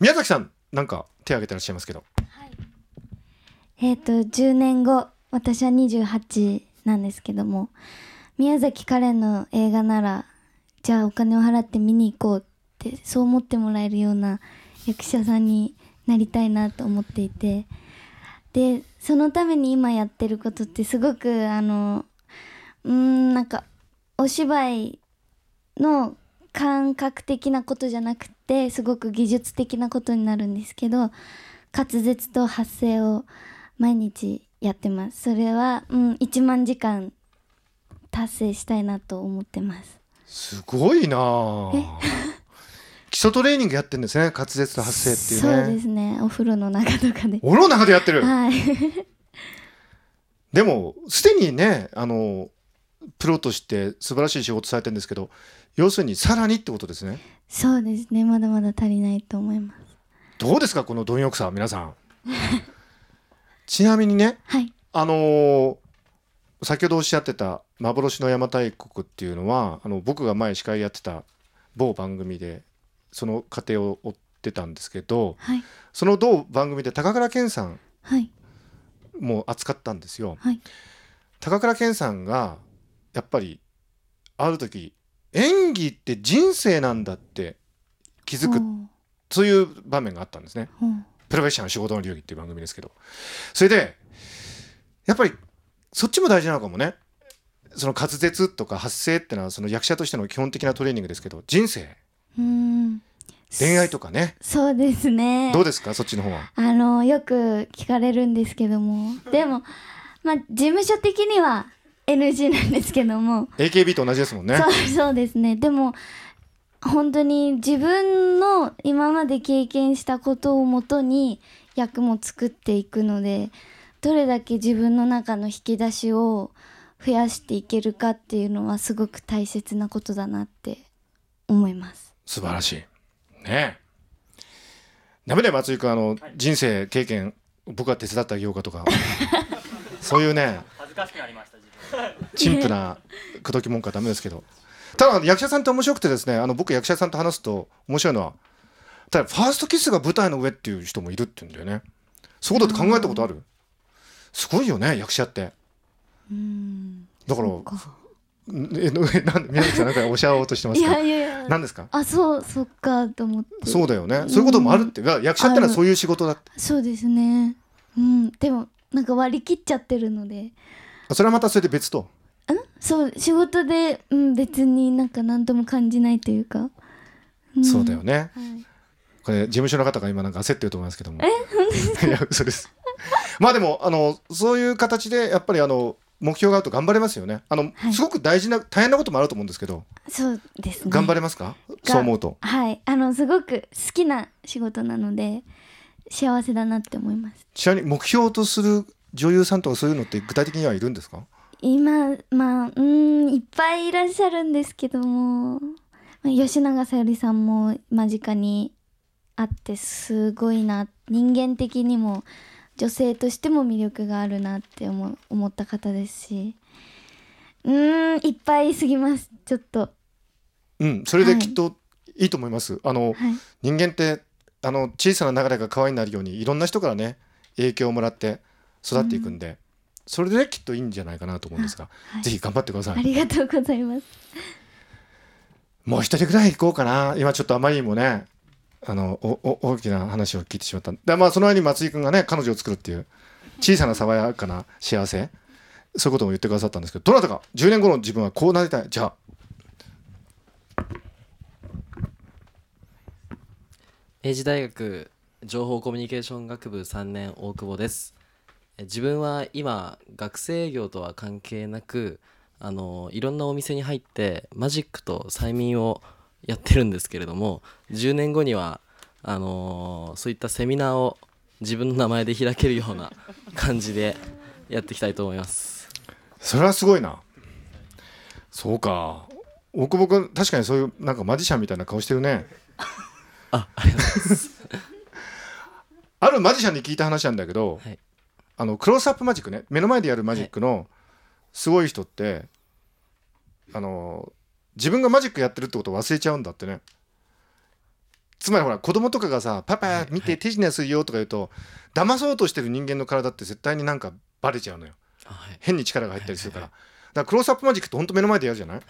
宮崎さんなんか手挙げてらっしゃいますけど。はい。えっ、と10年後私は28なんですけども宮崎カレンの映画ならじゃあお金を払って見に行こうってそう思ってもらえるような役者さんになりたいなと思っていてでそのために今やってることってすごくあのうんなんかお芝居の感覚的なことじゃなくてすごく技術的なことになるんですけど滑舌と発声を毎日やってます。それは、うん、1万時間達成したいなと思ってます。すごいな。あ基礎トレーニングやってるんですね滑舌と発声っていうね。そうですね。お風呂の中とかで。お風呂の中でやってる？はい。でもすでにねあのプロとして素晴らしい仕事されてるんですけど要するにさらにってことですね。そうですね。まだまだ足りないと思います。どうですかこの貪欲さ皆さん。ちなみにねはい。あのー先ほどおっしゃってた「幻の邪馬台国」っていうのはあの僕が前司会やってた某番組でその過程を追ってたんですけどはい。その同番組で高倉健さんはい。も扱ったんですよ。はい。高倉健さんがやっぱりある時演技って人生なんだって気づくそういう場面があったんですね。プロフェッショナル仕事の流儀っていう番組ですけど。それでやっぱりそっちも大事なのかもね。その滑舌とか発声ってのはその役者としての基本的なトレーニングですけど人生。うーん。恋愛とかね。そうですね。どうですか？そっちの方は。あのよく聞かれるんですけども。でもまあ事務所的には NG なんですけども。AKB と同じですもんね。そうそうですね。でも本当に自分の今まで経験したことをもとに役も作っていくのでどれだけ自分の中の引き出しを増やしていけるかっていうのはすごく大切なことだなって思います。素晴らしい。ね。えダメだよ松井君。あの人生経験僕が手伝ってあげようかとか。そういうね。恥ずかしくなりまし陳腐な口説き文句はダメですけど。ただ役者さんって面白くてですねあの僕役者さんと話すと面白いのはただファーストキスが舞台の上っていう人もいるって言うんだよね。そういうことって考えたことある？すごいよね役者って。うんだからえなんで宮崎さんなんかおっしゃおうとしてまいすか？やいやいや。何ですか？あそうそっかと思って。そうだよね。そういうこともあるって。役者ってのはそういう仕事だって。そうですね。うん。でもなんか割り切っちゃってるのでそれはまたそれで別と。ん？そう仕事で、うん、別になんか何とも感じないというか、ん。そうだよね。はい。これ事務所の方が今なんか焦ってると思いますけども。え？本当ですか？いや嘘です。まあでもあのそういう形でやっぱりあの目標があると頑張れますよね。あの、はい。すごく大事な大変なこともあると思うんですけど、そうですね。頑張れますか？そう思うと。はい。あのすごく好きな仕事なので幸せだなって思います。ちなみに目標とする女優さんとかそういうのって具体的にはいるんですか？今まあうんいっぱいいらっしゃるんですけども。まあ吉永小百合さんも間近にあってすごいな。人間的にも女性としても魅力があるなって思う思った方ですし。うーんいっぱいすぎます。ちょっと。うん、それではい。きっといいと思います。あのはい。人間ってあの小さな流れが可愛になるようにいろんな人からね影響をもらって育っていくんで、それできっといいんじゃないかなと思うんですが、はいぜひ頑張ってくださいあ。りがとうございますもう一人ぐらい行こうかな。今ちょっとあまりにもね、あの、おお大きな話を聞いてしまった。で、まあ、その間に松井君がね、彼女を作るっていう、小さな爽やかな幸せ、そういうことも言ってくださったんですけど、どなたか、10年後の自分はこうなりたい。じゃあ、明治大学情報コミュニケーション学部3年大久保ですえ自分は今学生営業とは関係なくあのいろんなお店に入ってマジックと催眠をやってるんですけれども10年後にはあのそういったセミナーを自分の名前で開けるような感じでやっていきたいと思いますそれはすごいな。そうか。大久保君、確かにそういう、なんかマジシャンみたいな顔してるね。あありがとうございます あるマジシャンに聞いた話なんだけど、はいあのクロースアップマジックね。目の前でやるマジックのすごい人って、あの自分がマジックやってるってことを忘れちゃうんだってね。つつまりほら子供とかがさ「パパ見て手品するよ」とか言うと騙そうとしてる人間の体って絶対になんかバレちゃうのよ。変に力が入ったりするから。だからクロースアップマジックってほんと目の前でやるじゃない？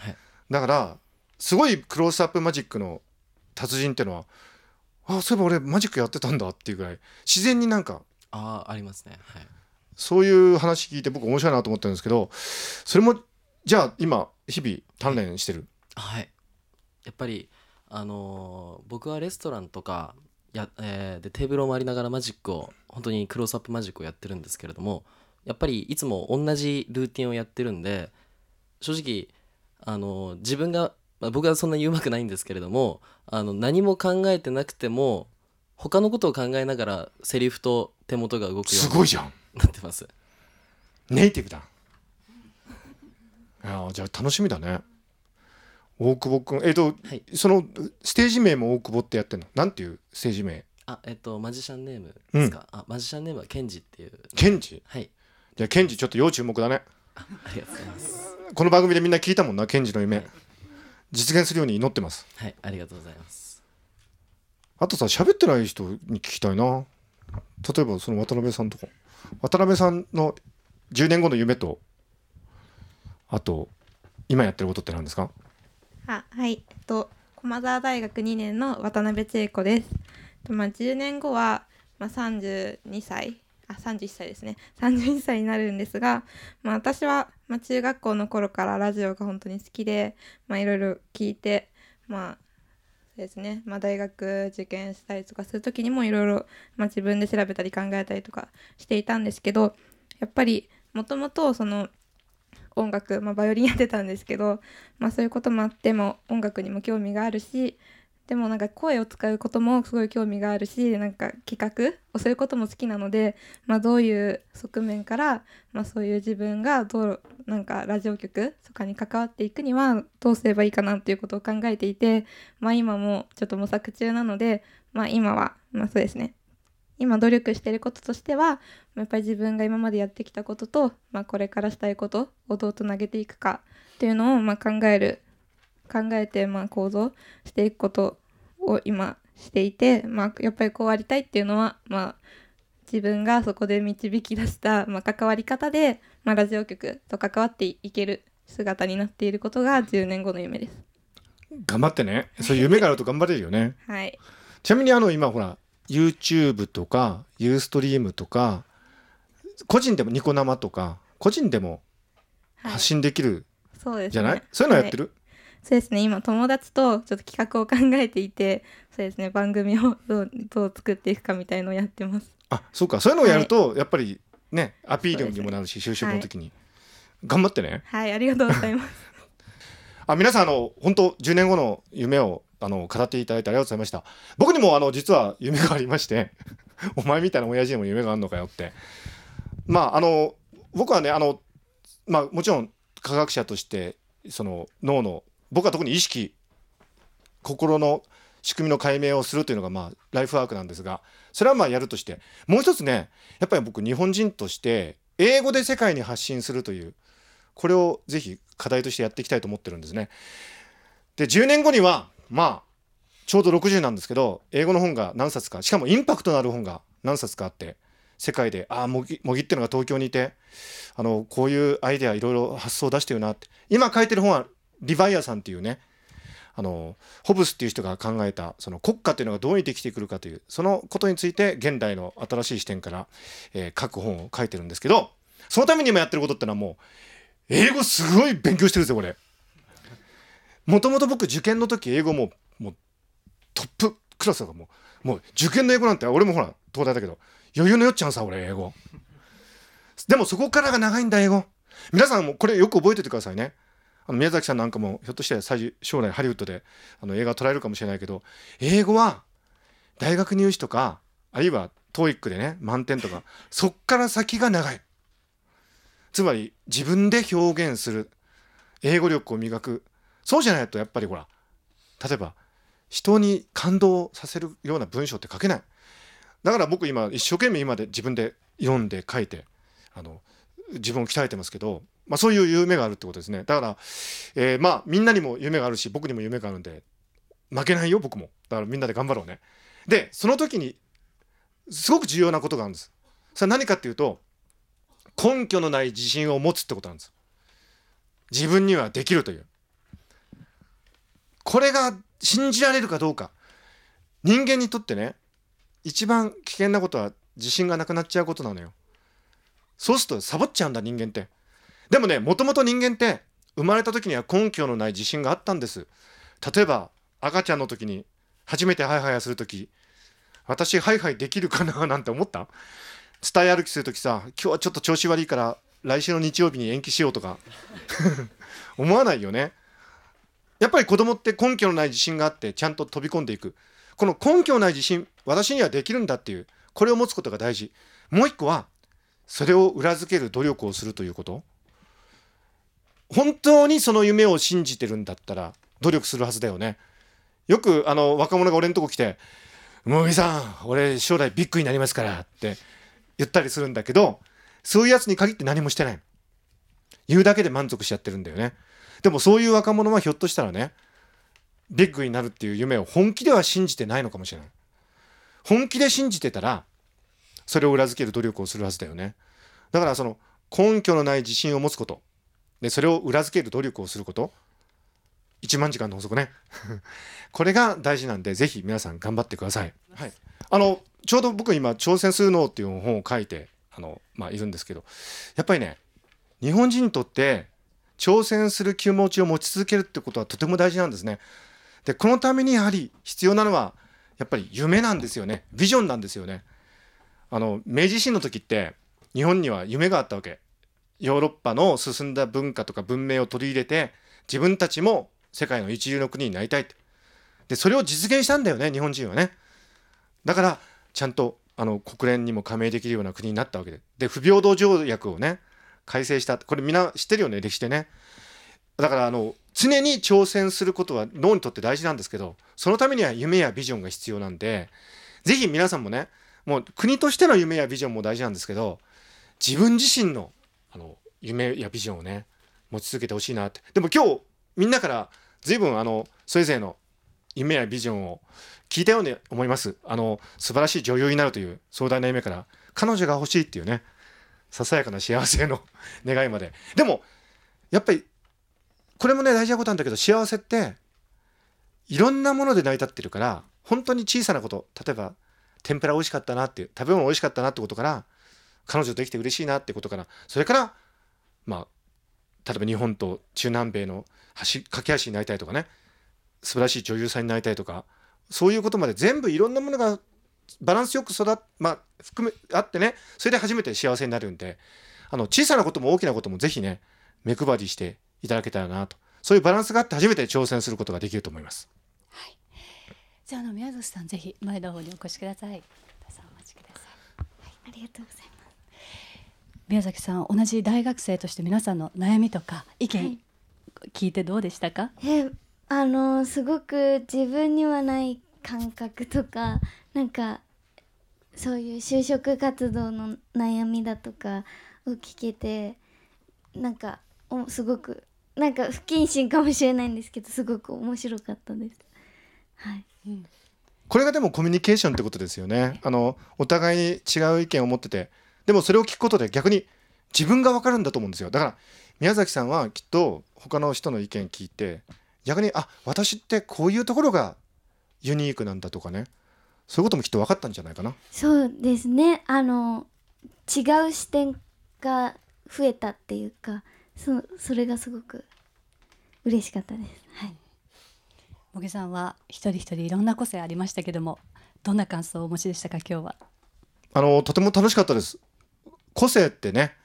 だからすごいクロースアップマジックの達人ってのはあそういえば俺マジックやってたんだっていうぐらい自然になんかああありますね。はいそういう話聞いて僕面白いなと思ってるんですけどそれもじゃあ今日々鍛錬してる。はい。やっぱりあのー僕はレストランとかや、えーでテーブルを回りながらマジックを本当にクロースアップマジックをやってるんですけれどもやっぱりいつも同じルーティンをやってるんで正直あのー自分が、まあ僕はそんなにうまくないんですけれどもあの何も考えてなくても他のことを考えながらセリフと手元が動くようにすごいじゃんなってます。ネイティブだ。いやーじゃあ楽しみだね。大久保君えっ、と、はい。そのステージ名も大久保ってやってんの？なんていうステージ名？あえっとマジシャンネームですか、あマジシャンネームはケンジっていう。ケンジ？はい。じゃあケンジちょっと要注目だね。ありがとうございます。この番組でみんな聞いたもんなケンジの夢。実現するように祈ってます。はいありがとうございます。あとさ喋ってない人に聞きたいな。例えばその渡辺さんとか渡辺さんの10年後の夢とあと今やってることって何ですか？あはい。えっと駒澤大学2年の渡辺千恵子です。とまあ10年後は、まあ、32歳。あ31歳ですね。31歳になるんですが、まあ、私は、まあ、中学校の頃からラジオが本当に好きでまあいろいろ聞いてまあですね、まあ、大学受験したりとかする時にもいろいろ自分で調べたり考えたりとかしていたんですけどやっぱりもともとその音楽、まあ、バイオリンやってたんですけど、まあ、そういうこともあっても音楽にも興味があるしでもなんか声を使うこともすごい興味があるしなんか企画をすることも好きなので、まあ、どういう側面から、まあ、そういう自分がどうなんかラジオ局とかに関わっていくにはどうすればいいかなっていうことを考えていて、まあ、今もちょっと模索中なので、まあ、今は、まあ、そうですね。今努力していることとしてはやっぱり自分が今までやってきたことと、まあ、これからしたいことをどうつなげていくかっていうのをま考える考えてまあ構造していくことを今していて、まあ、やっぱりこうありたいっていうのは、まあ、自分がそこで導き出した、まあ、関わり方で、まあ、ラジオ局と関わっていける姿になっていることが10年後の夢です。頑張ってね。そういう夢があると頑張れるよね。はい、ちなみにあの今ほら YouTube とかユーストリームとか個人でもニコ生とか個人でもはい。発信できるそうですね。じゃない、そういうのやってる、そうですね。今友達とちょっと企画を考えていてそうですね。番組をどうどう作っていくかみたいのをやってます。あそうか。そういうのをやると、やっぱりねアピールにもなるし、就職の時に、頑張ってね。はいありがとうございます。あ皆さんあの本当10年後の夢をあの語っていただいてありがとうございました。僕にもあの実は夢がありまして お前みたいな親父にも夢があるのかよって。まああの僕はねあのまあもちろん科学者としてその脳の僕は特に意識心の仕組みの解明をするというのがまあライフワークなんですがそれはまあやるとしてもう一つねやっぱり僕日本人として英語で世界に発信するというこれをぜひ課題としてやっていきたいと思ってるんですね。で10年後にはまあちょうど60なんですけど英語の本が何冊かしかもインパクトのある本が何冊かあって世界でああ模擬模擬ってのが東京にいてあのこういうアイデアいろいろ発想を出してるなって今書いてる本はリヴァイアさんっていうねあのホブスっていう人が考えたその国家っていうのがどうにできてくるかというそのことについて現代の新しい視点から、えー書く本を書いてるんですけどそのために今やってることってのはもう英語すごい勉強してるんですよこれ。もともと僕受験の時英語ももうトップクラスだからもう。もう受験の英語なんて俺もほら東大だけど余裕のよっちゃんさ俺英語。でもそこからが長いんだ英語。皆さんもこれよく覚えててくださいね。あの宮崎さんなんかもひょっとしたら最将来ハリウッドであの映画撮られるかもしれないけど英語は大学入試とかあるいは TOEIC でね満点とかそっから先が長い。つまり自分で表現する英語力を磨く。そうじゃないとやっぱりほら例えば人に感動させるような文章って書けない。だから僕今一生懸命今で自分で読んで書いてあの自分を鍛えてますけど、まあ、そういう夢があるってことですね。だから、えーまあみんなにも夢があるし僕にも夢があるんで負けないよ僕も。だからみんなで頑張ろうね。でその時にすごく重要なことがあるんです。それは何かっていうと根拠のない自信を持つってことなんです。自分にはできるという。これが信じられるかどうか。人間にとってね一番危険なことは自信がなくなっちゃうことなのよ。そうするとサボっちゃうんだ人間って。でもねもともと人間って生まれた時には根拠のない自信があったんです。例えば赤ちゃんの時に初めてハイハイする時私ハイハイできるかな なんて思った？伝え歩きする時さ今日はちょっと調子悪いから来週の日曜日に延期しようとか。思わないよね。やっぱり子供って根拠のない自信があってちゃんと飛び込んでいく。この根拠のない自信私にはできるんだっていうこれを持つことが大事。もう一個はそれを裏付ける努力をするということ。本当にその夢を信じてるんだったら努力するはずだよね。よくあの若者が俺のとこ来て「もうさん俺将来ビッグになりますから」って言ったりするんだけどそういうやつに限って何もしてない。言うだけで満足しちゃってるんだよね。でもそういう若者はひょっとしたらねビッグになるっていう夢を本気では信じてないのかもしれない。本気で信じてたらそれを裏付ける努力をするはずだよね。だからその根拠のない自信を持つこと。でそれを裏付ける努力をすること。1万時間の法則ね。これが大事なんでぜひ皆さん頑張ってください、はい、あのちょうど僕今「挑戦するの」っていう本を書いてあの、まあ、いるんですけどやっぱりね日本人にとって挑戦する気持ちを持ち続けるってことはとても大事なんですね。でこのためにやはり必要なのはやっぱり夢なんですよね。ビジョンなんですよね。あの明治維新の時って日本には夢があったわけヨーロッパの進んだ文化とか文明を取り入れて自分たちも世界の一流の国になりたいってでそれを実現したんだよね日本人はね。だからちゃんとあの国連にも加盟できるような国になったわけで。で不平等条約をね改正した。これみんな知ってるよね歴史でね。だからあの常に挑戦することは脳にとって大事なんですけどそのためには夢やビジョンが必要なんで是非皆さんもねもう国としての夢やビジョンも大事なんですけど自分自身のあの夢やビジョンをね持ち続けてほしいなって。でも今日みんなから随分あのそれぞれの夢やビジョンを聞いたように思います。あの素晴らしい女優になるという壮大な夢から彼女が欲しいっていうねささやかな幸せの 願いまで。でもやっぱりこれもね大事なことなんだけど幸せっていろんなもので成り立ってるから本当に小さなこと例えば天ぷら美味しかったなっていう食べ物美味しかったなってことから彼女できて嬉しいなってことからそれからまあ例えば日本と中南米の橋架け橋になりたいとかね素晴らしい女優さんになりたいとかそういうことまで全部いろんなものがバランスよく育っ、まあ、含めあってねそれで初めて幸せになるんであの小さなことも大きなこともぜひね目配りしていただけたらなとそういうバランスがあって初めて挑戦することができると思います。はいじゃあの宮崎さんぜひ前の方にお越しください。どうぞお待ちください。はい。ありがとうございます宮崎さん同じ大学生として皆さんの悩みとか意見、はい聞いてどうでしたか？えあのすごく自分にはない感覚とかなんかそういう就職活動の悩みだとかを聞けてなんかおすごくなんか不謹慎かもしれないんですけどすごく面白かったです。はい、これがでもコミュニケーションってことですよね。あのお互いに違う意見を持っててでもそれを聞くことで逆に自分が分かるんだと思うんですよ。だから宮崎さんはきっと他の人の意見聞いて逆にあ私ってこういうところがユニークなんだとかねそういうこともきっと分かったんじゃないかな。そうですねあの違う視点が増えたっていうかそそれがすごく嬉しかったです。はい茂木さんは一人一人いろんな個性ありましたけどもどんな感想をお持ちでしたか今日は？あのとても楽しかったです。個性ってね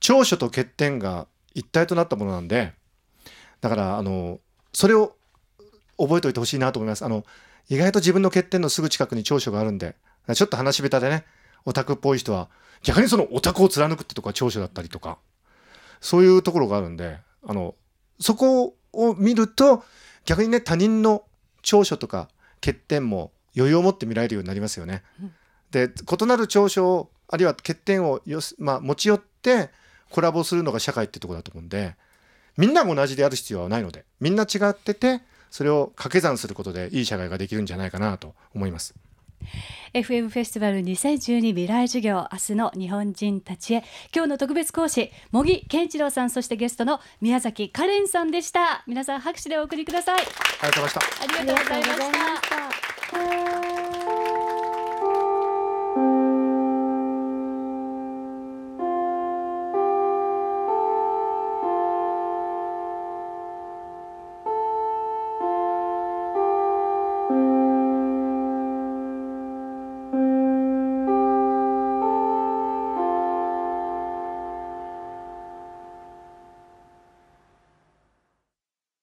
長所と欠点が一体となったものなんでだからあのそれを覚えておいてほしいなと思います。あの意外と自分の欠点のすぐ近くに長所があるんでちょっと話し下手でねオタクっぽい人は逆にそのオタクを貫くってとこが長所だったりとかそういうところがあるんであのそこを見ると逆にね他人の長所とか欠点も余裕を持って見られるようになりますよね。で異なる長所をあるいは欠点をよす、まあ、持ち寄ってコラボするのが社会ってとこだと思うんでみんなが同じである必要はないのでみんな違っててそれを掛け算することでいい社会ができるんじゃないかなと思います。FM フェスティバル2012未来授業明日の日本人たちへ。今日の特別講師茂木健一郎さんそしてゲストの宮崎カレンさんでした。皆さん拍手でお送りください。ありがとうございました。ありがとうございました。ありがとうございました